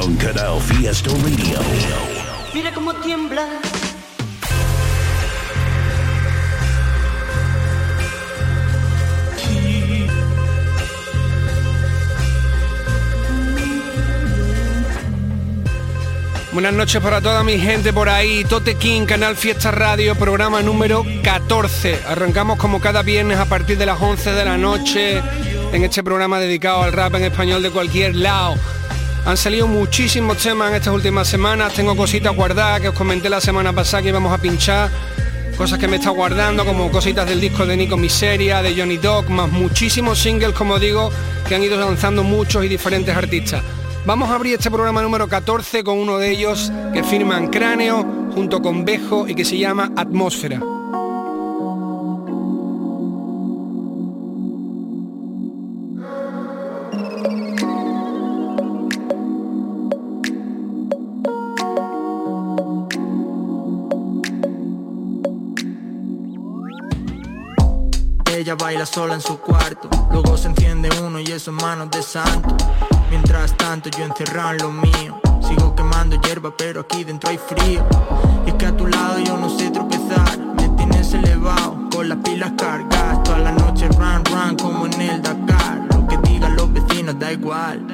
On Canal Fiesta Radio. Mira cómo tiembla. Buenas noches para toda mi gente por ahí. Tote King, Canal Fiesta Radio, programa número 14. Arrancamos como cada viernes a partir de las 11 de la noche en este programa dedicado al rap en español de cualquier lado. Han salido muchísimos temas en estas últimas semanas. Tengo cositas guardadas que os comenté la semana pasada que íbamos a pinchar. Cosas que me está guardando, como cositas del disco de Nico Miseria, de Johnny Dog, más muchísimos singles, como digo, que han ido lanzando muchos y diferentes artistas. Vamos a abrir este programa número 14 con uno de ellos que firman Cráneo junto con Bejo y que se llama Atmósfera. Baila sola en su cuarto, luego se enciende uno y eso manos de santo. Mientras tanto yo encerrado en lo mío, sigo quemando hierba pero aquí dentro hay frío. Es que a tu lado yo no sé tropezar, me tienes elevado, con las pilas cargadas, toda la noche run run como en el Dakar. Lo que digan los vecinos da igual.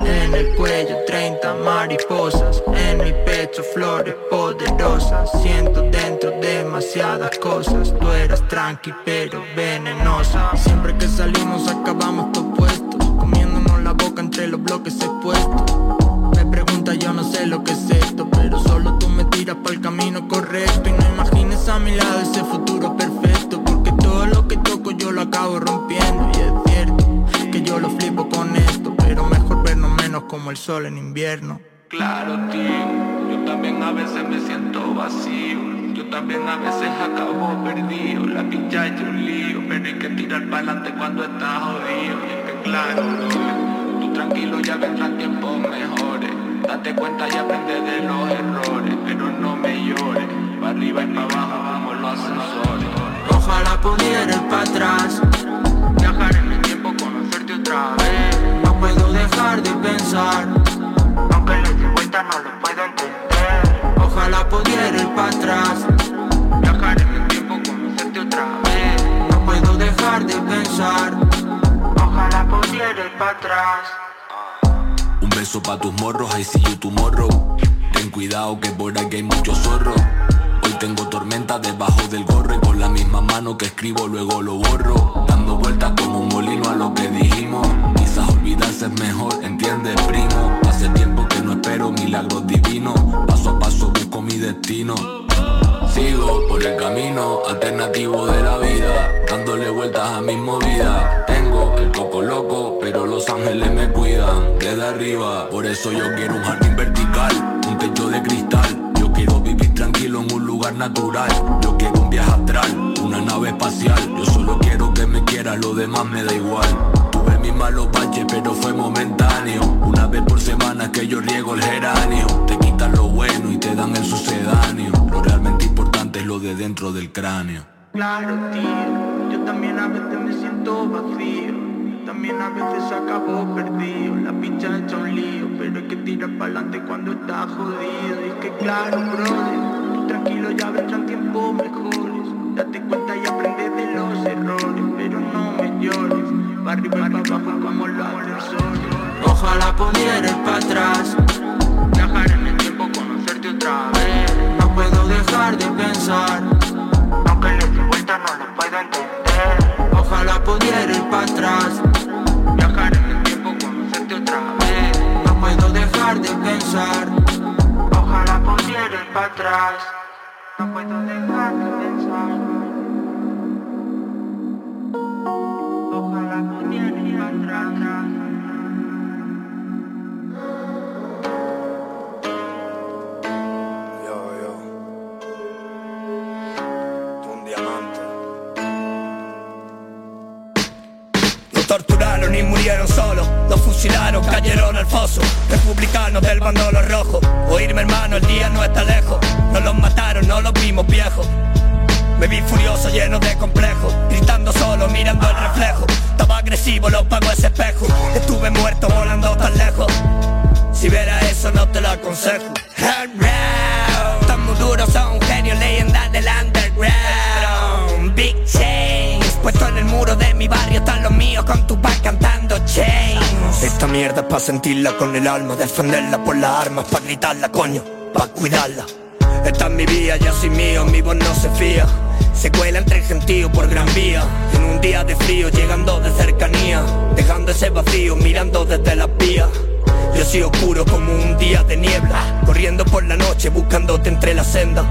En el cuello 30 mariposas, en mi pecho flores poderosas. Siento dentro demasiadas cosas. Tú eras tranqui pero venenosa. Siempre que salimos acabamos todo puestos, comiéndonos la boca entre los bloques expuestos. Me pregunta yo no sé lo que es esto, pero solo tú me tiras para el camino correcto y no imagines a mi lado ese futuro perfecto, porque todo lo que toco yo lo acabo rompiendo como el sol en invierno. Claro, tío, yo también a veces me siento vacío. Yo también a veces acabo perdido. La pincha es un lío, pero hay que tirar para adelante cuando estás jodido. Y es que claro, bro, tú tranquilo ya vendrán tiempos mejores. Date cuenta y aprende de los errores, pero no me llores. Para arriba y para abajo como los ascensores. Ojalá pudiera ir para atrás, dejar de pensar. Aunque le dé vuelta no lo puedo entender. Ojalá pudiera ir para atrás, Viajar en el tiempo, conocerte otra vez. no puedo dejar de pensar. Ojalá pudiera ir para atrás. Un beso pa' tus morros, I see you tomorrow. Ten cuidado que por aquí hay mucho zorro. Hoy tengo tormenta debajo del gorro y con la misma mano que escribo luego lo borro. Dando vueltas como un molino a lo que dijimos. Quizás olvidarse es mejor, ¿entiendes, primo? Hace tiempo que no espero milagros divinos. Paso a paso busco mi destino. Sigo por el camino alternativo de la vida, dándole vueltas a mis movidas. Tengo el coco loco, pero los ángeles me cuidan desde arriba. Por eso yo quiero un jardín vertical, un techo de cristal. Yo quiero vivir tranquilo en un lugar natural. Yo quiero un viaje astral, una nave espacial. Yo solo quiero que me quieras, lo demás me da igual. Tuve mis malos pero fue momentáneo. Una vez por semana que yo riego el geranio. Te quitan lo bueno y te dan el sucedáneo. Lo realmente importante es lo de dentro del cráneo. Claro, tío, yo también a veces me siento vacío. También a veces acabo perdido. La pincha hecha un lío, pero hay que tirar para adelante cuando estás jodido. Y es que claro, brother, tú tranquilo ya vendrán tiempos mejores. Date cuenta y aprende de los errores, pero no me llores. Ojalá pudiera ir para atrás, Viajar en el tiempo, conocerte otra vez. no puedo dejar de pensar. Aunque le dé vuelta no lo puedo entender. Ojalá pudiera ir para atrás, Viajar en el tiempo, conocerte otra vez. no puedo dejar de pensar. Ojalá pudiera ir para atrás. No puedo dejar de pensar. Los fusilaron, cayeron al foso. Republicanos del bandolo rojo. Oírme hermano, el día no está lejos. No los mataron, no los vimos viejos. Me vi furioso, lleno de complejos, gritando solo, mirando el reflejo. Estaba agresivo, lo pago ese espejo. Estuve muerto volando tan lejos. Si viera eso, no te lo aconsejo. Esta mierda es pa' sentirla con el alma, defenderla por las armas, pa' gritarla, coño, pa' cuidarla. Esta es mi vía, yo soy mío, mi voz no se fía. Se cuela entre gentío por gran vía. En un día de frío, llegando de cercanía. Dejando ese vacío, mirando desde las vías. Yo soy oscuro como un día de niebla. Corriendo por la noche, buscándote entre la senda.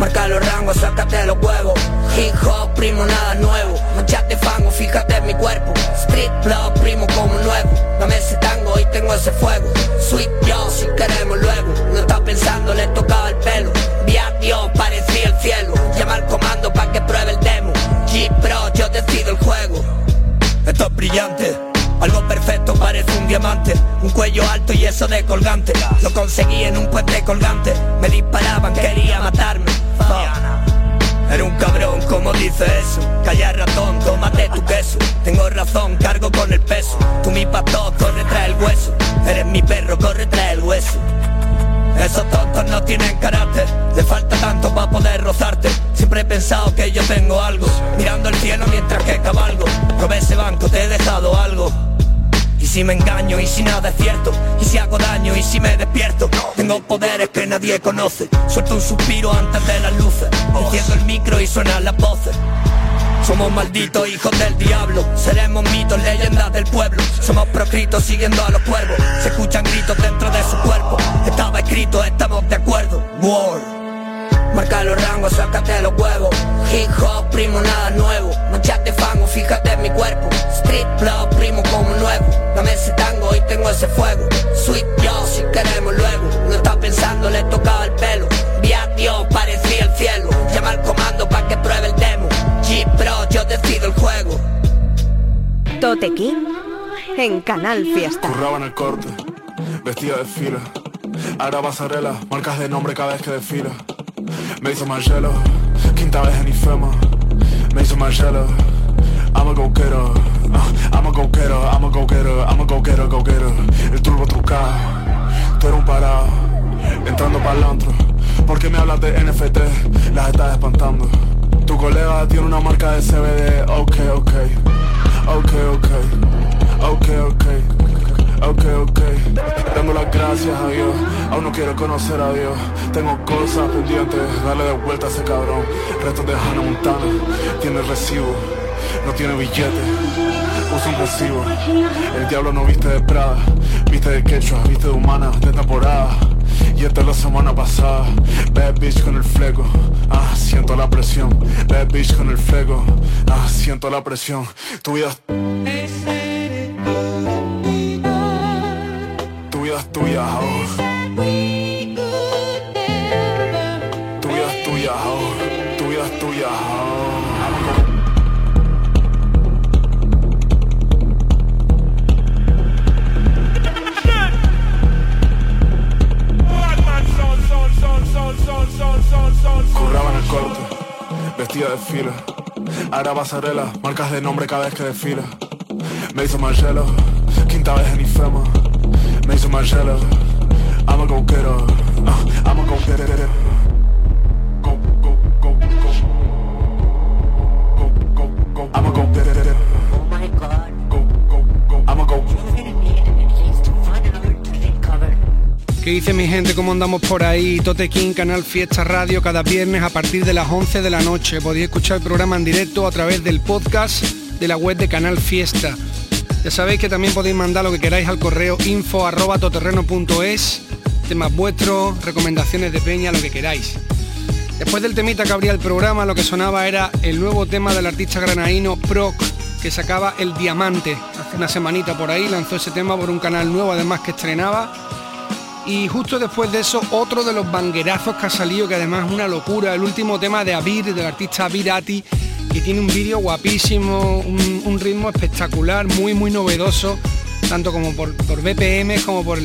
Marca los rangos, sácate los huevos. Hip hop, primo, nada nuevo. Manchate fango, fíjate en mi cuerpo. Street blood, primo como nuevo. Dame ese tango y tengo ese fuego. Sweet yo, si queremos luego. No está pensando, le tocaba el pelo. Vi a Dios, parecía el cielo. Llama al comando pa' que pruebe el demo. G Pro, yo decido el juego. Esto es brillante. Algo perfecto parece un diamante Un cuello alto y eso de colgante. Lo conseguí en un puente colgante Me disparaban, quería matarme. Fuck. Era un cabrón, como dice eso. Calla ratón, tómate tu queso. Tengo razón, cargo con el peso. Tú mi pastor, corre trae el hueso. Eres mi perro, corre trae el hueso esos tontos no tienen carácter. Le falta tanto para poder rozarte. Siempre he pensado que yo tengo algo. Mirando el cielo mientras que cabalgo. Robé ese banco, te he dejado algo. Y si me engaño, y si nada es cierto. Y si hago daño, y si me despierto. Tengo poderes que nadie conoce. Suelto un suspiro antes de las luces. Enciendo el micro y suenan las voces somos malditos hijos del diablo. Seremos mitos, leyendas del pueblo. Somos proscritos siguiendo a los cuervos Se escuchan gritos dentro de su cuerpo. Estaba escrito, estamos de acuerdo. War. Marca los rangos, sácate los huevos. Hip hop, primo, nada nuevo. Manchate fango, fíjate en mi cuerpo. Street blood, primo como nuevo. Dame ese tango y tengo ese fuego. Sweet yo, si queremos luego. No está pensando, le tocaba el pelo. Vi a Dios, parecía decido el juego Tote King en Canal Fiesta. Curraba en el corte, vestida de fila. Ahora pasarela, marcas de nombre cada vez que desfila. Me hizo Marcelo, quinta vez en IFEMA. Me hizo Marcelo, I'm a go getter. I'm a go getter, I'm a go getter, I'm a go getter, go getter. El turbo trucado, tú eres un parado, entrando para el antro. ¿Por qué me hablas de NFT? Las estás espantando. Tu colega tiene una marca de CBD, ok, ok, ok, ok, ok, ok. Ok, ok, dando las gracias a Dios. Aún no quiero conocer a Dios. Tengo cosas pendientes, darle de vuelta a ese cabrón. Restos de Hannah Montana. Tiene recibo, no tiene billete. Un recibo. El diablo no viste de Prada. Viste de quechua, viste de humana, de temporada y esta es la semana pasada. Bad bitch con el fleco. Ah, siento la presión. Bad bitch con el fleco. Ah, siento la presión. Tu vida es Tu vida es tuya ahora corte, vestida de fila. Ahora pasarela, marcas de nombre cada vez que desfila. Me hizo Marcelo, quinta vez en IFEMA. Me hizo Marcelo, I'm a go getter. uh, I'm a go getter. Go, go, go, go. I'm a go getter. ¿Qué dice mi gente? ¿Cómo andamos por ahí? Tote King, Canal Fiesta Radio, cada viernes a partir de las 11 de la noche. Podéis escuchar el programa en directo a través del podcast de la web de Canal Fiesta. Ya sabéis que también podéis mandar lo que queráis al correo info arroba temas vuestros, recomendaciones de peña, lo que queráis. Después del temita que abría el programa, lo que sonaba era el nuevo tema del artista granaíno Proc, que sacaba El Diamante. Hace una semanita por ahí lanzó ese tema por un canal nuevo, además que estrenaba. Y justo después de eso, otro de los banguerazos que ha salido, que además es una locura, el último tema de Abir, del artista Abir Ati, y tiene un vídeo guapísimo, un, ritmo espectacular, muy muy novedoso, tanto como por, BPM como por,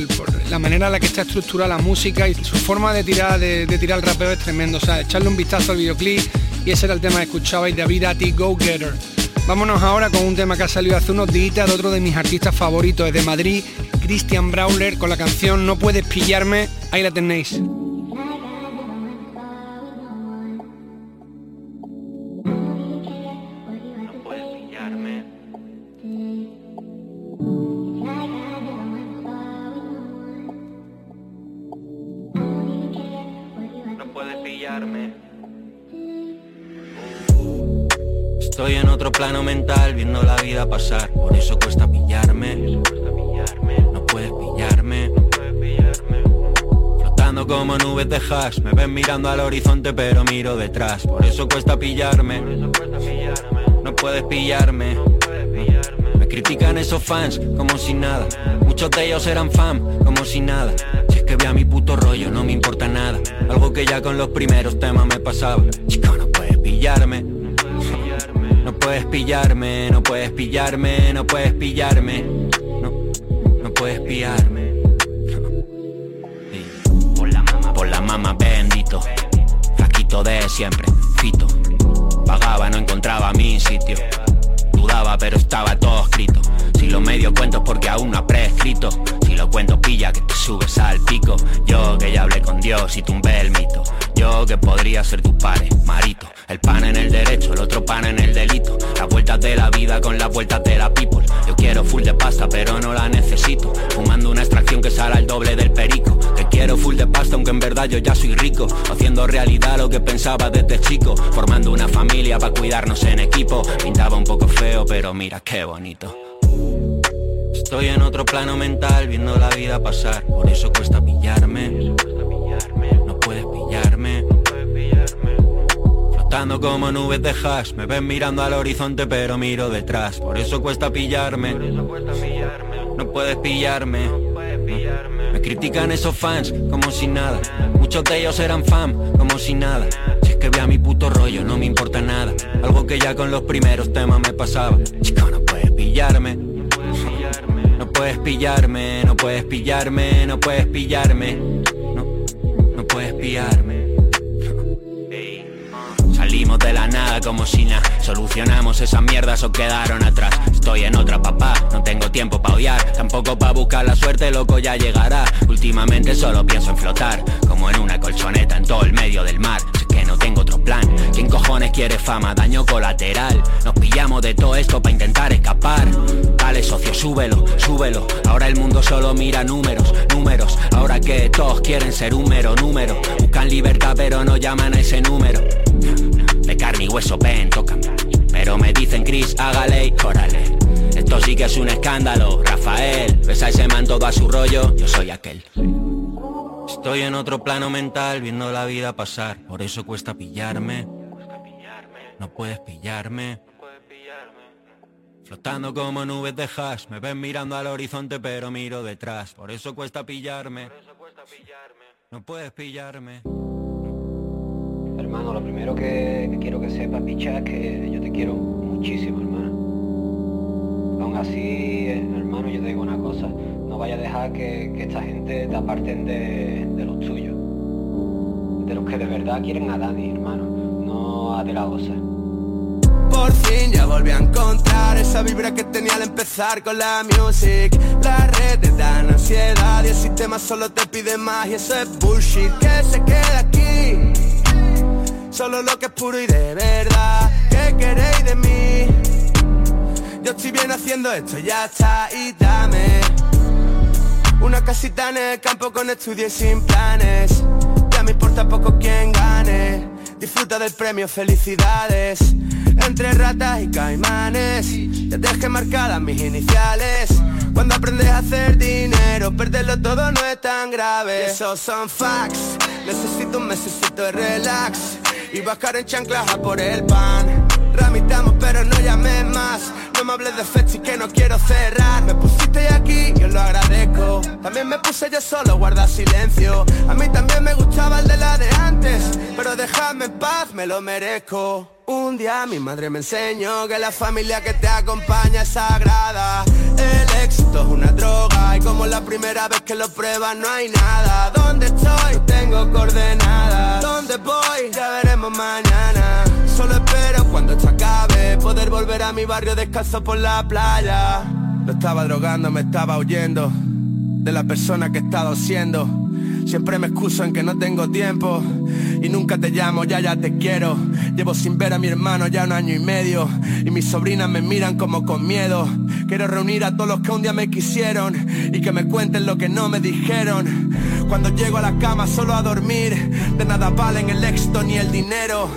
la manera en la que está estructurada la música y su forma de tirar, de, tirar el rapeo es tremendo. O sea, echarle un vistazo al videoclip y ese era el tema que escuchabais, David Ati Go Getter. Vámonos ahora con un tema que ha salido hace unos días de otro de mis artistas favoritos, es de Madrid, Christian Brawler, con la canción No puedes pillarme, ahí la tenéis. Me ven mirando al horizonte pero miro detrás, por eso cuesta pillarme. No puedes pillarme. Me critican esos fans como si nada. Muchos de ellos eran fan como si nada. Si es que vea mi puto rollo, no me importa nada. Algo que ya con los primeros temas me pasaba. Chico, no puedes pillarme puedes pillarme, no puedes pillarme, no puedes pillarme. No, no puedes pillarme. Siempre, fito. Pagaba, no encontraba mi sitio. Dudaba, pero estaba todo escrito. Si lo medio cuento porque aún no ha prescrito. Si lo cuento pilla que subes al pico. Yo que ya hablé con Dios y tumbé el mito. Yo que podría ser tu padre, marito. El pan en el derecho, el otro pan en el delito. Las vueltas de la vida con las vueltas de la people. Yo quiero full de pasta, pero no la necesito. Fumando una extracción que sale al doble del perico. Que quiero full de pasta, aunque en verdad yo ya soy rico. Haciendo realidad lo que pensaba desde chico. Formando una familia para cuidarnos en equipo. Pintaba un poco feo, pero mira qué bonito. Estoy en otro plano mental viendo la vida pasar, por eso cuesta pillarme. No puedes pillarme. Flotando como nubes de hash, me ven mirando al horizonte pero miro detrás, por eso cuesta pillarme. No puedes pillarme. Me critican esos fans como si nada. Muchos de ellos eran fan como si nada. Si es que vea mi puto rollo, no me importa nada. Algo que ya con los primeros temas me pasaba. Chico, no puedes pillarme. Puedes pillarme, no puedes pillarme, no puedes pillarme. No, no puedes pillarme. Salimos de la nada como si nada. Solucionamos esas mierdas o quedaron atrás. Estoy en otra papá, no tengo tiempo pa' odiar. Tampoco pa' buscar la suerte, loco ya llegará. Últimamente solo pienso en flotar Como en una colchoneta en todo el medio del mar tengo otro plan ¿Quién cojones quiere fama? Daño colateral Nos pillamos de todo esto pa' intentar escapar Dale socio, súbelo, súbelo Ahora el mundo solo mira números, números Ahora que todos quieren ser un mero número Buscan libertad pero no llaman a ese número de carne y hueso, ven, tocan. Pero me dicen Chris, hágale y órale. Esto sí que es un escándalo, Rafael. Ves a ese man todo a su rollo, yo soy aquel. Estoy en otro plano mental viendo la vida pasar, por eso cuesta pillarme. No puedes pillarme. Flotando como nubes de hash, me ven mirando al horizonte pero miro detrás, por eso cuesta pillarme. No puedes pillarme. Hermano, lo primero que, quiero que sepas, picha, es que yo te quiero muchísimo, hermano. Aún así, hermano, yo te digo una cosa, no vaya a dejar que, esta gente te aparten de, los tuyos. De los que de verdad quieren a Dani, hermano, no a de la osa. Por fin ya volví a encontrar esa vibra que tenía al empezar con la music La red te dan ansiedad y el sistema solo te pide más y eso es bullshit que se queda aquí Solo lo que es puro y de verdad ¿Qué queréis de mí? Yo estoy bien haciendo esto, ya está Y dame Una casita en el campo con estudios sin planes. Ya me importa poco quién gane. Disfruta del premio, felicidades. Entre ratas y caimanes Ya dejé marcadas mis iniciales. Cuando aprendes a hacer dinero Perderlo todo no es tan grave. Esos son facts. Necesito un mesecito de relax y bajar en chanclas a por el pan. Me hables de fecha y que no quiero cerrar Me pusiste aquí y os lo agradezco También me puse yo solo, guarda silencio A mí también me gustaba el de la de antes Pero déjame en paz, me lo merezco Un día mi madre me enseñó que la familia que te acompaña es sagrada. El éxito es una droga y como la primera vez que lo pruebas no hay nada. ¿Dónde estoy? No tengo coordenadas. ¿Dónde voy? Ya veremos mañana. Solo espero cuando esto acabe poder volver a mi barrio descalzo por la playa. No estaba drogando, me estaba huyendo de la persona que he estado siendo. Siempre me excuso en que no tengo tiempo y nunca te llamo, ya ya te quiero. Llevo sin ver a mi hermano ya un año y medio y mis sobrinas me miran como con miedo. Quiero reunir a todos los que un día me quisieron y que me cuenten lo que no me dijeron. Cuando llego a la cama solo a dormir, de nada valen el éxito ni el dinero.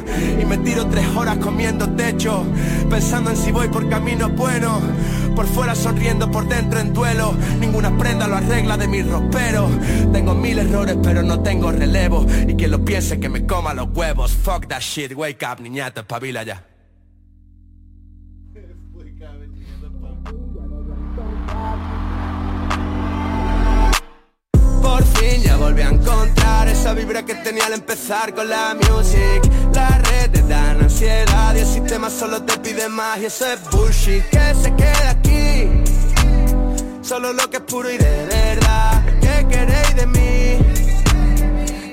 Y me tiro tres horas comiendo techo, pensando en si voy por camino bueno. Por fuera sonriendo, por dentro en duelo. Ninguna prenda lo arregla de mi ropero. Tengo mil errores, pero no tengo relevo. Y quien lo piense que me coma los huevos. Fuck that shit, wake up, niñata, espabila ya. Ya volví a encontrar esa vibra que tenía al empezar con la music. Las redes dan ansiedad y el sistema solo te pide más y eso es bullshit que se queda aquí. Solo lo que es puro y de verdad. ¿Qué queréis de mí?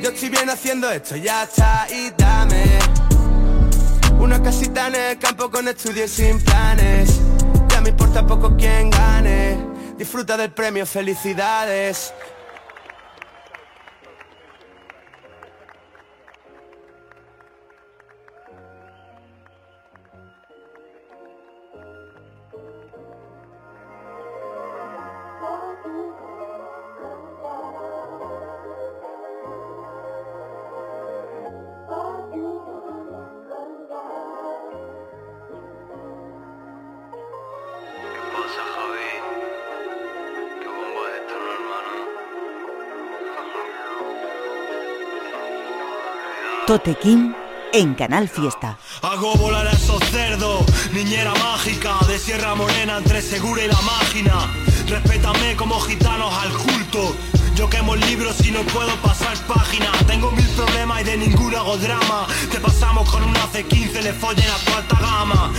Yo estoy bien haciendo esto, ya está y dame una casita en el campo con estudios sin planes. Ya me importa poco quién gane. Disfruta del premio, felicidades. Totequín en Canal Fiesta. Hago volar a esos cerdos, niñera mágica de Sierra Morena entre Segura y la máquina. Respétame como gitanos al culto. Yo quemo libros y no puedo pasar página. Tengo mil problemas y de ninguno hago drama. Te pasamos con una C15, le follen a tu alta gama.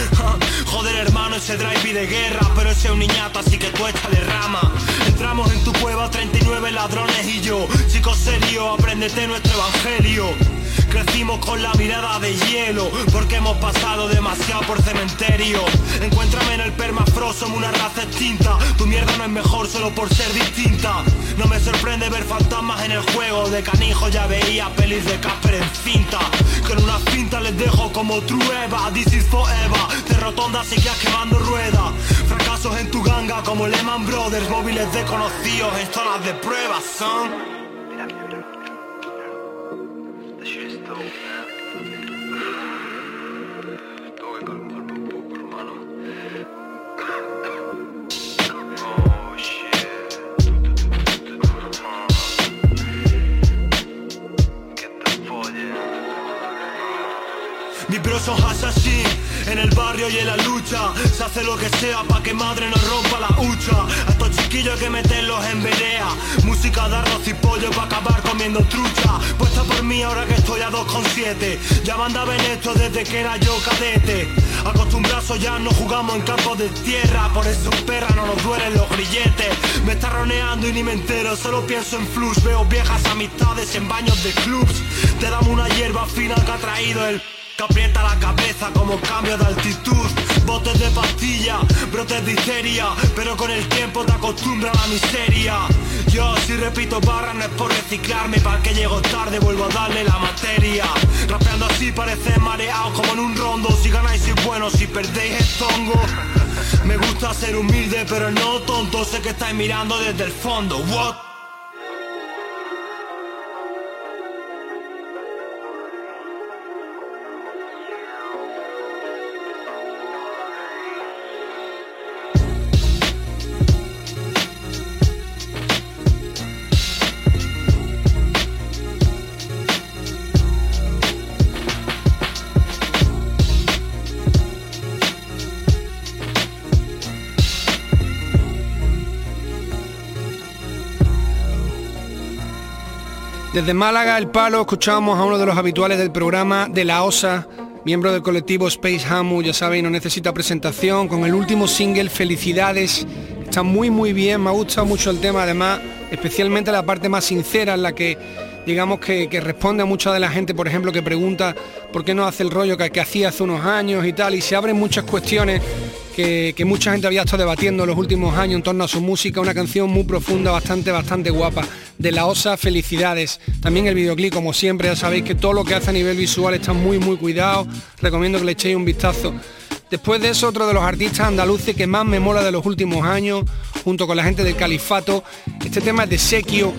Joder, hermano, ese drive de guerra, pero ese es un niñato, así que tú échale rama. Entramos en tu cueva, 39 ladrones y yo. Chicos serio, apréndete nuestro evangelio. Crecimos con la mirada de hielo Porque hemos pasado demasiado por cementerio. Encuéntrame en el permafrost, somos una raza extinta. Tu mierda no es mejor solo por ser distinta. No me sorprende ver fantasmas en el juego. De canijo ya veía pelis de Casper en cinta. Con una cinta les dejo como Trueba. This is forever. De rotonda seguías quemando ruedas Fracasos en tu ganga como Lehman Brothers. Móviles desconocidos en zonas de pruebas, son en el barrio y en la lucha. Se hace lo que sea pa' que madre no rompa la hucha. A estos chiquillos hay que meterlos en verea Música de arroz y pollo pa' acabar comiendo trucha. Puesta por mí ahora que estoy a 2,7 Ya mandaba en esto desde que era yo cadete. Acostumbrados ya no jugamos en campos de tierra. Por eso perra no nos duelen los grilletes. Me está roneando y ni me entero. Solo pienso en flux Veo viejas amistades en baños de clubs. Te damos una hierba fina que ha traído el aprieta la cabeza como cambio de altitud. Botes de pastilla, brotes de histeria Pero con el tiempo te acostumbra a la miseria. Yo si repito barras no es por reciclarme Para que llego tarde vuelvo a darle la materia. Rapeando así parece mareado como en un rondo. Si ganáis sois buenos, si perdéis es tongo. Me gusta ser humilde pero no tonto. Sé que estáis mirando desde el fondo. What? Desde Málaga, El Palo, escuchábamos a uno de los habituales del programa de La Osa, miembro del colectivo Space Hamu, ya sabéis, no necesita presentación, con el último single Felicidades, está muy muy bien, me ha gustado mucho el tema, además, especialmente la parte más sincera en la que digamos que, responde a mucha de la gente, por ejemplo, que pregunta por qué no hace el rollo que, que hacía hace unos años y tal, y se abren muchas cuestiones que, mucha gente había estado debatiendo en los últimos años en torno a su música, una canción muy profunda, bastante, bastante guapa, de la OSA Felicidades. También el videoclip, como siempre, ya sabéis que todo lo que hace a nivel visual está muy, muy cuidado, recomiendo que le echéis un vistazo. Después de eso, otro de los artistas andaluces que más me mola de los últimos años, junto con la gente del Califato, este tema es de Sequio,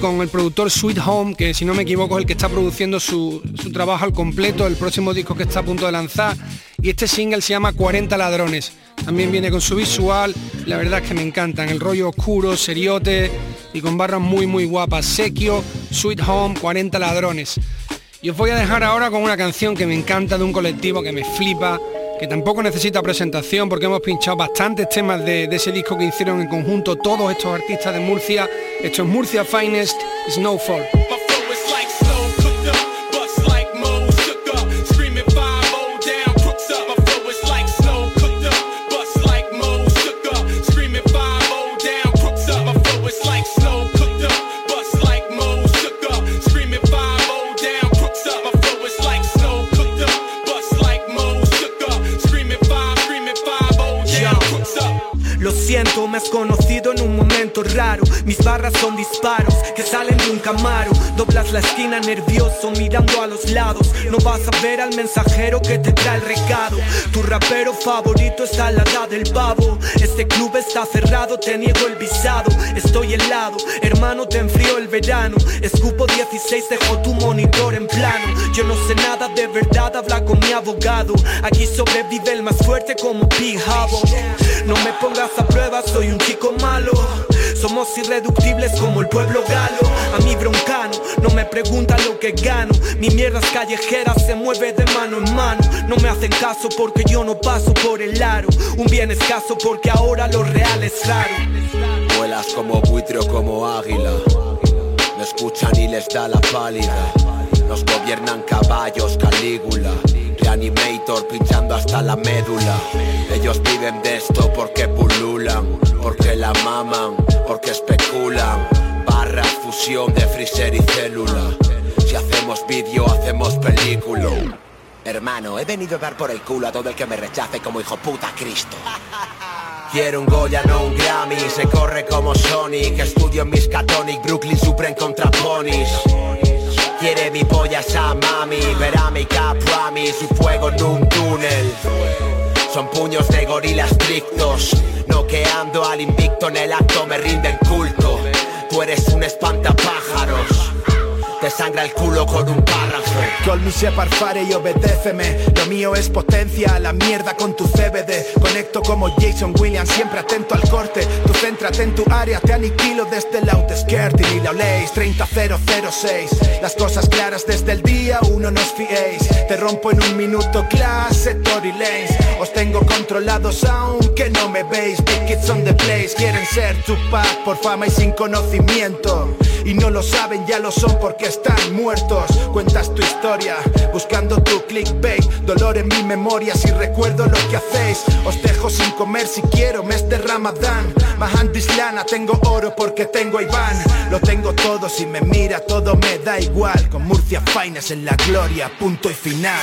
con el productor Sweet Home, que si no me equivoco es el que está produciendo su, trabajo al completo, el próximo disco que está a punto de lanzar. Y este single se llama 40 ladrones. También viene con su visual, la verdad es que me encantan, el rollo oscuro, seriote y con barras muy muy guapas. Sequio, Sweet Home, 40 ladrones. Y os voy a dejar ahora con una canción que me encanta de un colectivo que me flipa, que tampoco necesita presentación porque hemos pinchado bastantes temas de, ese disco que hicieron en conjunto todos estos artistas de Murcia. Esto es Murcia Finest Snowfall. Son disparos que salen de un camaro. Doblas la esquina nervioso mirando a los lados. No vas a ver al mensajero que te trae el recado. Tu rapero favorito está al lado del pavo. Este club está cerrado, te niego el visado. Estoy helado, hermano, te enfrío el verano. Escupo 16, dejo tu monitor en plano. Yo no sé nada de verdad, habla con mi abogado. Aquí sobrevive el más fuerte como Big Habo. No me pongas a prueba, soy un chico malo. Somos irreductibles como el pueblo galo. A mi broncano, no me pregunta lo que gano. Mi mierda es callejera, se mueve de mano en mano. No me hacen caso porque yo no paso por el aro. Un bien escaso porque ahora lo real es raro. Vuelas como buitre o como águila. No escuchan y les da la pálida. Nos gobiernan caballos, Calígula. Reanimator pinchando hasta la médula. Ellos viven de esto porque pululan, porque la maman, porque especulan. Barra fusión de freezer y célula. Si hacemos vídeo, hacemos película. Hermano, he venido a dar por el culo a todo el que me rechace como hijo puta Cristo. Quiero un Goya, no un Grammy, se corre como Sonic, estudio en Miskatonic, Brooklyn Supreme contra Ponies. Quiere mi polla esa mami, verá mi caprami, su fuego en un túnel. Son puños de gorila estrictos, noqueando al invicto en el acto me rinden culto. Tú eres un espantapájaros te sangra el culo con un párrafo. Call me Shepard Fare y obedéceme. Lo mío es potencia, la mierda con tu CBD. Conecto como Jason Williams, siempre atento al corte. Tú céntrate en tu área, te aniquilo desde el outskirt y ni la oléis. 30006. Las cosas claras desde el día uno nos fiéis. Te rompo en un minuto, clase Tory Lanes. Os tengo controlados aunque no me veis. Big kids on the place, quieren ser Tupac por fama y sin conocimiento. Y no lo saben, ya lo son porque están muertos. Cuentas tu historia, buscando tu clickbait. Dolor en mi memoria si recuerdo lo que hacéis. Os dejo sin comer si quiero, mes de Ramadán. Mahandis lana, tengo oro porque tengo a Iván. Lo tengo todo, si me mira todo me da igual. Con Murcia Fines en la gloria, punto y final.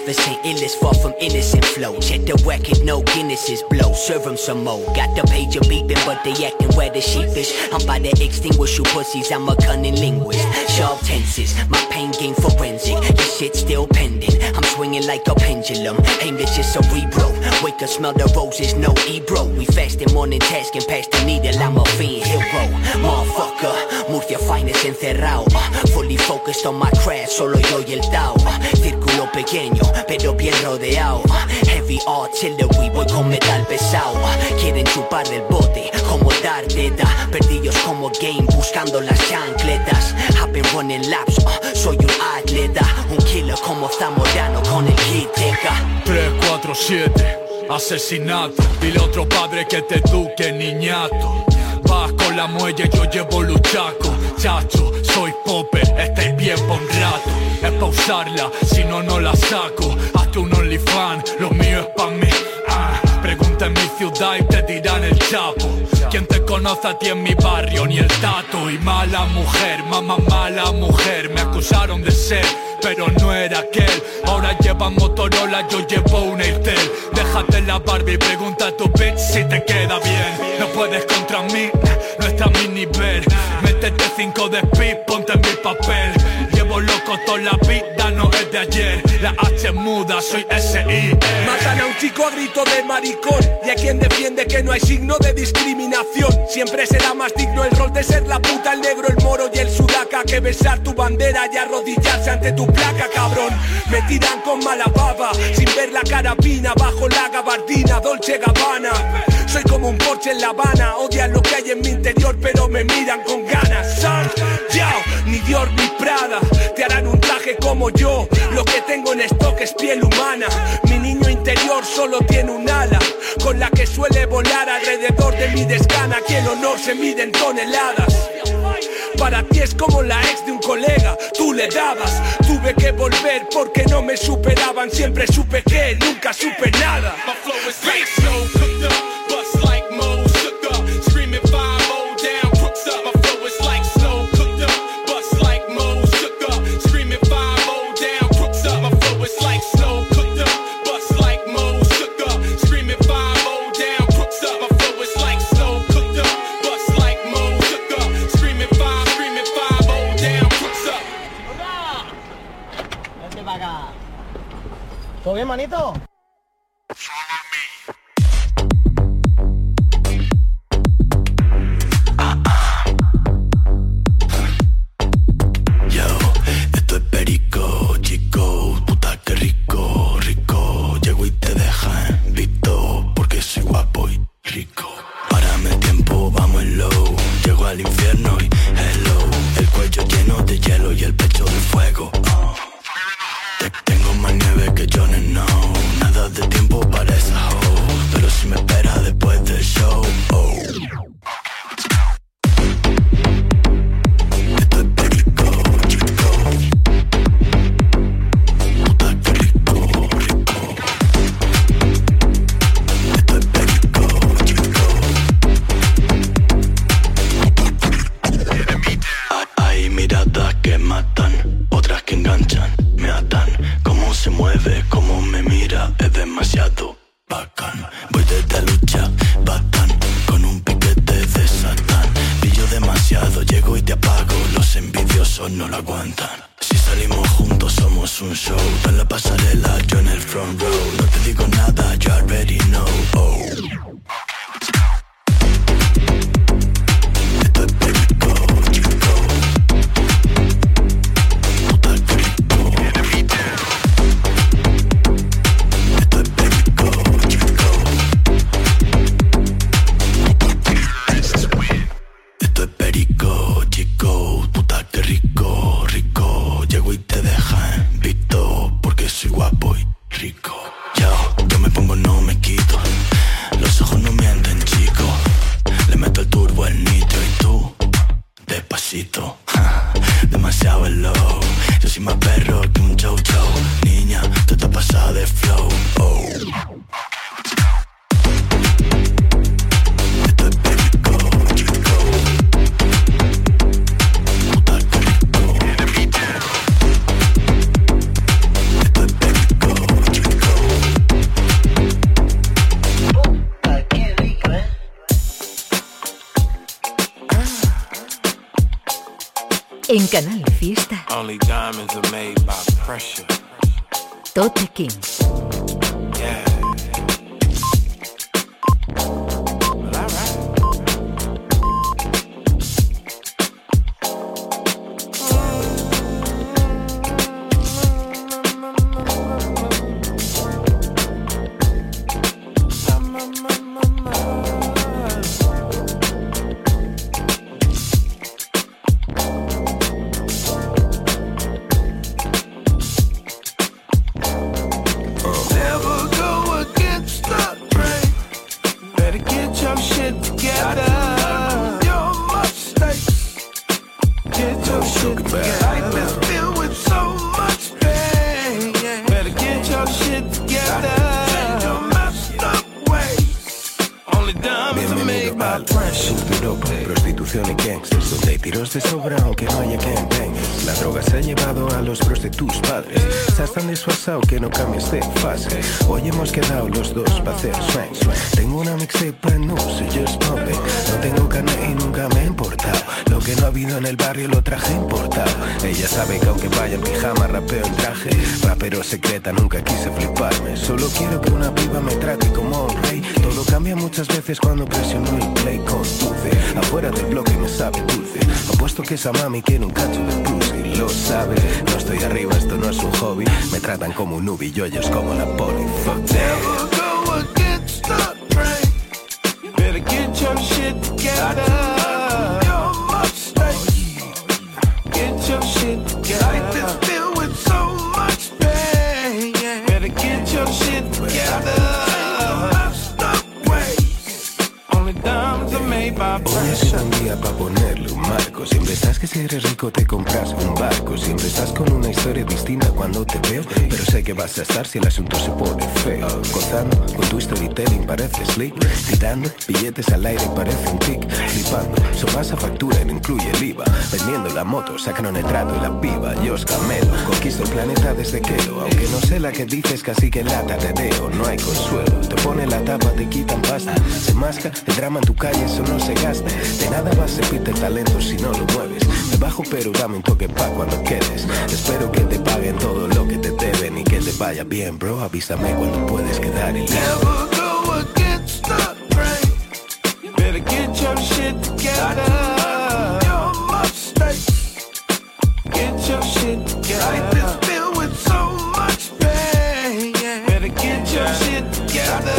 Magnificent, illest, far from innocent flow. Check the record, no Guinnesses blow. Serve them some more. Got the pager beeping, but they acting where the sheepish. I'm by to extinguish you pussies, I'm a cunning linguist. Sharp tenses, my pain game forensic. This shit still pending. I'm swinging like a pendulum, aimed at your cerebral. Wake up, smell the roses, no ebro. We fasting morning tasking past the needle, I'm a fiend hero. Motherfucker, move your finest encerrado. Uh, fully focused on my craft, solo yo y el Tao. Uh, pequeño, pero bien rodeado. Heavy artillery, voy con metal pesado. Quieren chupar del bote, como dar da Perdidos como game, buscando las chancletas. Been running laps, uh, soy un atleta. Un killer como Zamorano con el hit 3, 4, 7, asesinato. Dile a otro padre que te eduque, niñato. Vas con la muelle, yo llevo luchaco. Chacho, soy popper, estáis bien por un rato. Es pa' usarla, si no, no la saco. Hazte un OnlyFans, lo mío es pa' mí. Ah, pregunta en mi ciudad y te dirán el chapo. ¿Quién te conoce a ti en mi barrio? Ni el tato. Y mala mujer, mamá mala mujer. Me acusaron de ser pero no era aquel Ahora lleva Motorola, yo llevo un Airtel Déjate la Barbie, pregunta a tu bitch si te queda bien. No puedes contra mí, no está a mi nivel. Métete cinco de speed, ponte en mi papel. Llevo loco toda la vida, no es de ayer. La H muda, soy S.I. Matan a un chico a grito de maricón. Y a quien defiende que no hay signo de discriminación. Siempre será más digno el rol de ser la puta, el negro, el moro y Que besar tu bandera y arrodillarse ante tu placa, cabrón. Me tiran con mala baba Sin ver la carabina bajo la gabardina Dolce Gabbana. Soy como un porche en La Habana Odian lo que hay en mi interior pero me miran con ganas. Son, yao, ni Dior ni Prada. Te harán un traje como yo. Lo que tengo en stock es piel humana. Mi niño interior solo tiene un ala Con la que suele volar alrededor de mi descana el honor se mide en toneladas para ti es como la ex de un colega, tú le dabas. Tuve que volver porque no me superaban. Siempre supe que nunca supe nada. ¿Todo bien, manito? Veces cuando presiono el play con dulce. Afuera del bloque me sabe dulce. Apuesto que esa mami quiere un cacho de pussy Lo sabe, no estoy arriba, esto no es un hobby. Me tratan como un nubi, yo ellos como la poli. Fuck te veo Pero sé que vas a estar si el asunto se pone feo. Gozando con tu storytelling parece slick. Tirando billetes al aire parece un tic Flipando, so pasa factura y no incluye el IVA. Vendiendo la moto, sacaron el trato y la piba. Yo camelo, conquisto el planeta desde quedo Aunque no sé la que dices casi que lata de deo No hay consuelo, te pone la tapa, te quitan pasta. Se masca, el drama en tu calle eso no se gasta. De nada va a servirte el talento si no lo mueves bajo pero dame un toque pa' cuando quedes Espero que te paguen todo lo que te deben Y que te vaya bien bro, avísame cuando puedes quedar en Never go against the grain. Better get your shit together. Your mistakes. Get your shit together. Life is filled with so much pain. Better get your shit together.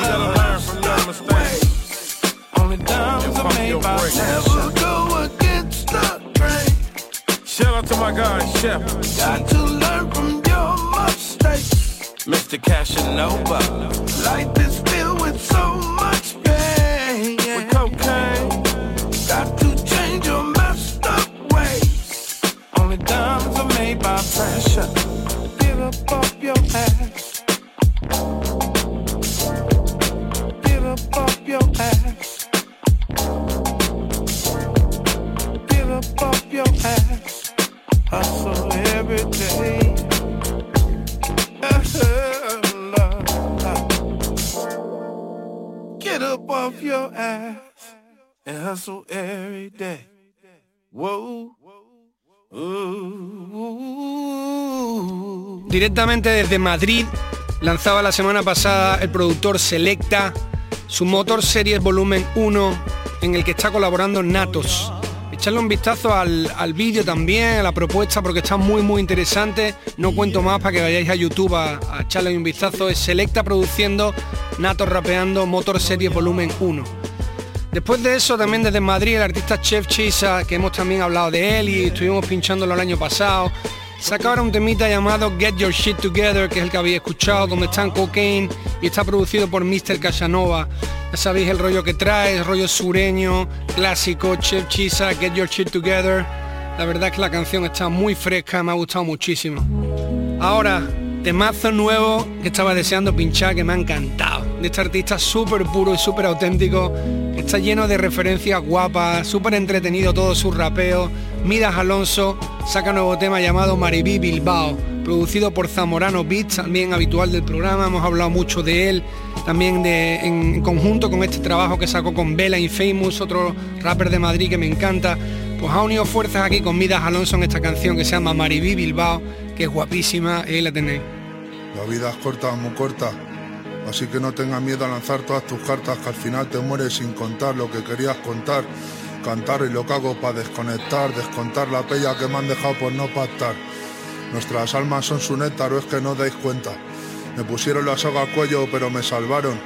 You gotta learn from your mistakes. Only diamonds are made by Chef. Got to learn from your mistakes. Mr. Cashanova. Life is filled with so every day. Ooh. Directamente desde Madrid lanzaba la semana pasada el productor Selecta su Motor Series Volumen 1 en el que está colaborando Natos. Echarle un vistazo al, al vídeo también, a la propuesta porque está muy muy interesante. No cuento más para que vayáis a YouTube a, a echarle un vistazo. Es Selecta produciendo, Natos rapeando Motor Series Volumen 1. Después de eso, también desde Madrid, el artista Chef Chisa, que hemos también hablado de él y estuvimos pinchándolo el año pasado, saca ahora un temita llamado Get Your Shit Together, que es el que habéis escuchado, donde está en Cocaine y está producido por Mr. Casanova. Ya sabéis el rollo que trae, el rollo sureño, clásico, Chef Chisa, Get Your Shit Together. La verdad es que la canción está muy fresca, me ha gustado muchísimo. Ahora, temazo nuevo que estaba deseando pinchar, que me ha encantado. De este artista súper puro y súper auténtico. Está lleno de referencias guapas, súper entretenido todo su rapeo. Midas Alonso saca nuevo tema llamado Maribí Bilbao, producido por Zamorano Beats, también habitual del programa. Hemos hablado mucho de él, también de, en, conjunto con este trabajo que sacó con Bella Infamous, otro rapper de Madrid que me encanta. Pues ha unido fuerzas aquí con Midas Alonso en esta canción que se llama Maribí Bilbao, que es guapísima, y ahí la tenéis. La vida es corta, muy corta. Así que no tengas miedo a lanzar todas tus cartas que al final te mueres sin contar lo que querías contar. Cantar y lo que hago para desconectar, descontar la pella que me han dejado por no pactar. Nuestras almas son su néctar, o es que no dais cuenta. Me pusieron la soga al cuello, pero me salvaron.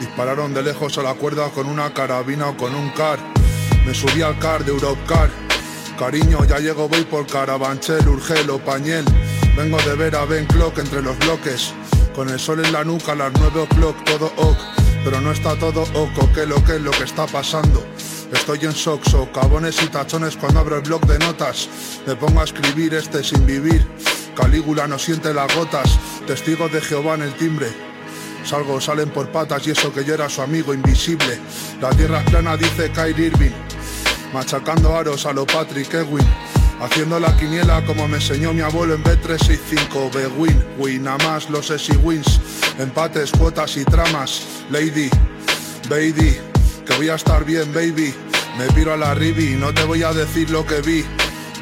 Dispararon de lejos a la cuerda con una carabina o con un car. Me subí al car de Europcar. Cariño, ya llego, voy por Carabanchel, Urgel o Pañel. Vengo de ver a Ben Clock entre los bloques. Con el sol en la nuca, las 9 o'clock, todo ok. Pero no está todo oco, que lo que es lo que está pasando. Estoy en shock, socavones y tachones cuando abro el blog de notas. Me pongo a escribir este sin vivir. Calígula no siente las gotas. Testigo de Jehová en el timbre. Salgo, salen por patas y eso que yo era su amigo invisible. La tierra es plana, dice Kyrie Irving. Machacando aros a lo Patrick Ewing. Haciendo la quiniela como me enseñó mi abuelo en B365 B-Win, win, nada más los y wins. Empates, cuotas y tramas. Lady, baby Que voy a estar bien, baby. Me piro a la ribi, no te voy a decir lo que vi.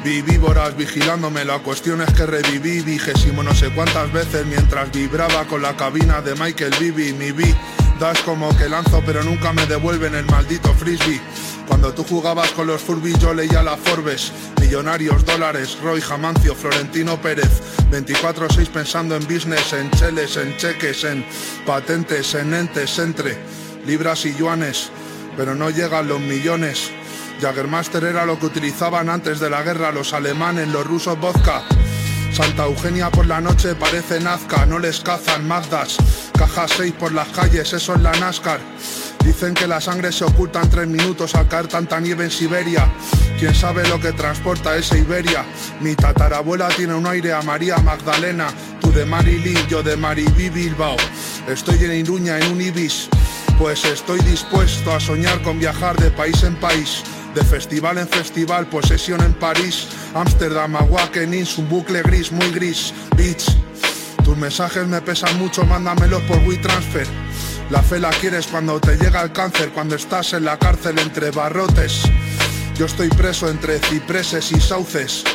Vi víboras vigilándome, la cuestión es que reviví. Vigésimo no sé cuántas veces mientras vibraba con la cabina de Michael Bibi Mi vi das como que lanzo pero nunca me devuelven el maldito frisbee cuando tú jugabas con los Furbis yo leía la Forbes. Millonarios, dólares, Roy Jamancio, Florentino Pérez. 24-6 pensando en business, en cheles, en cheques, en patentes, en entes, entre libras y yuanes. Pero no llegan los millones. Jaggermaster era lo que utilizaban antes de la guerra los alemanes, los rusos vodka Santa Eugenia por la noche parece Nazca, no les cazan Mazdas Caja 6 por las calles, eso es la NASCAR Dicen que la sangre se oculta en tres minutos al caer tanta nieve en Siberia. ¿Quién sabe lo que transporta esa Iberia? Mi tatarabuela tiene un aire a María Magdalena. Tú de Marilyn, yo de Maribí Bilbao. Estoy en Iruña en un Ibis. Pues estoy dispuesto a soñar con viajar de país en país. De festival en festival, posesión en París, Ámsterdam, Aguakenins, un bucle gris, muy gris, Beach. Tus mensajes me pesan mucho, mándamelos por WeTransfer. La fe la quieres cuando te llega el cáncer, cuando estás en la cárcel entre barrotes. Yo estoy preso entre cipreses y sauces.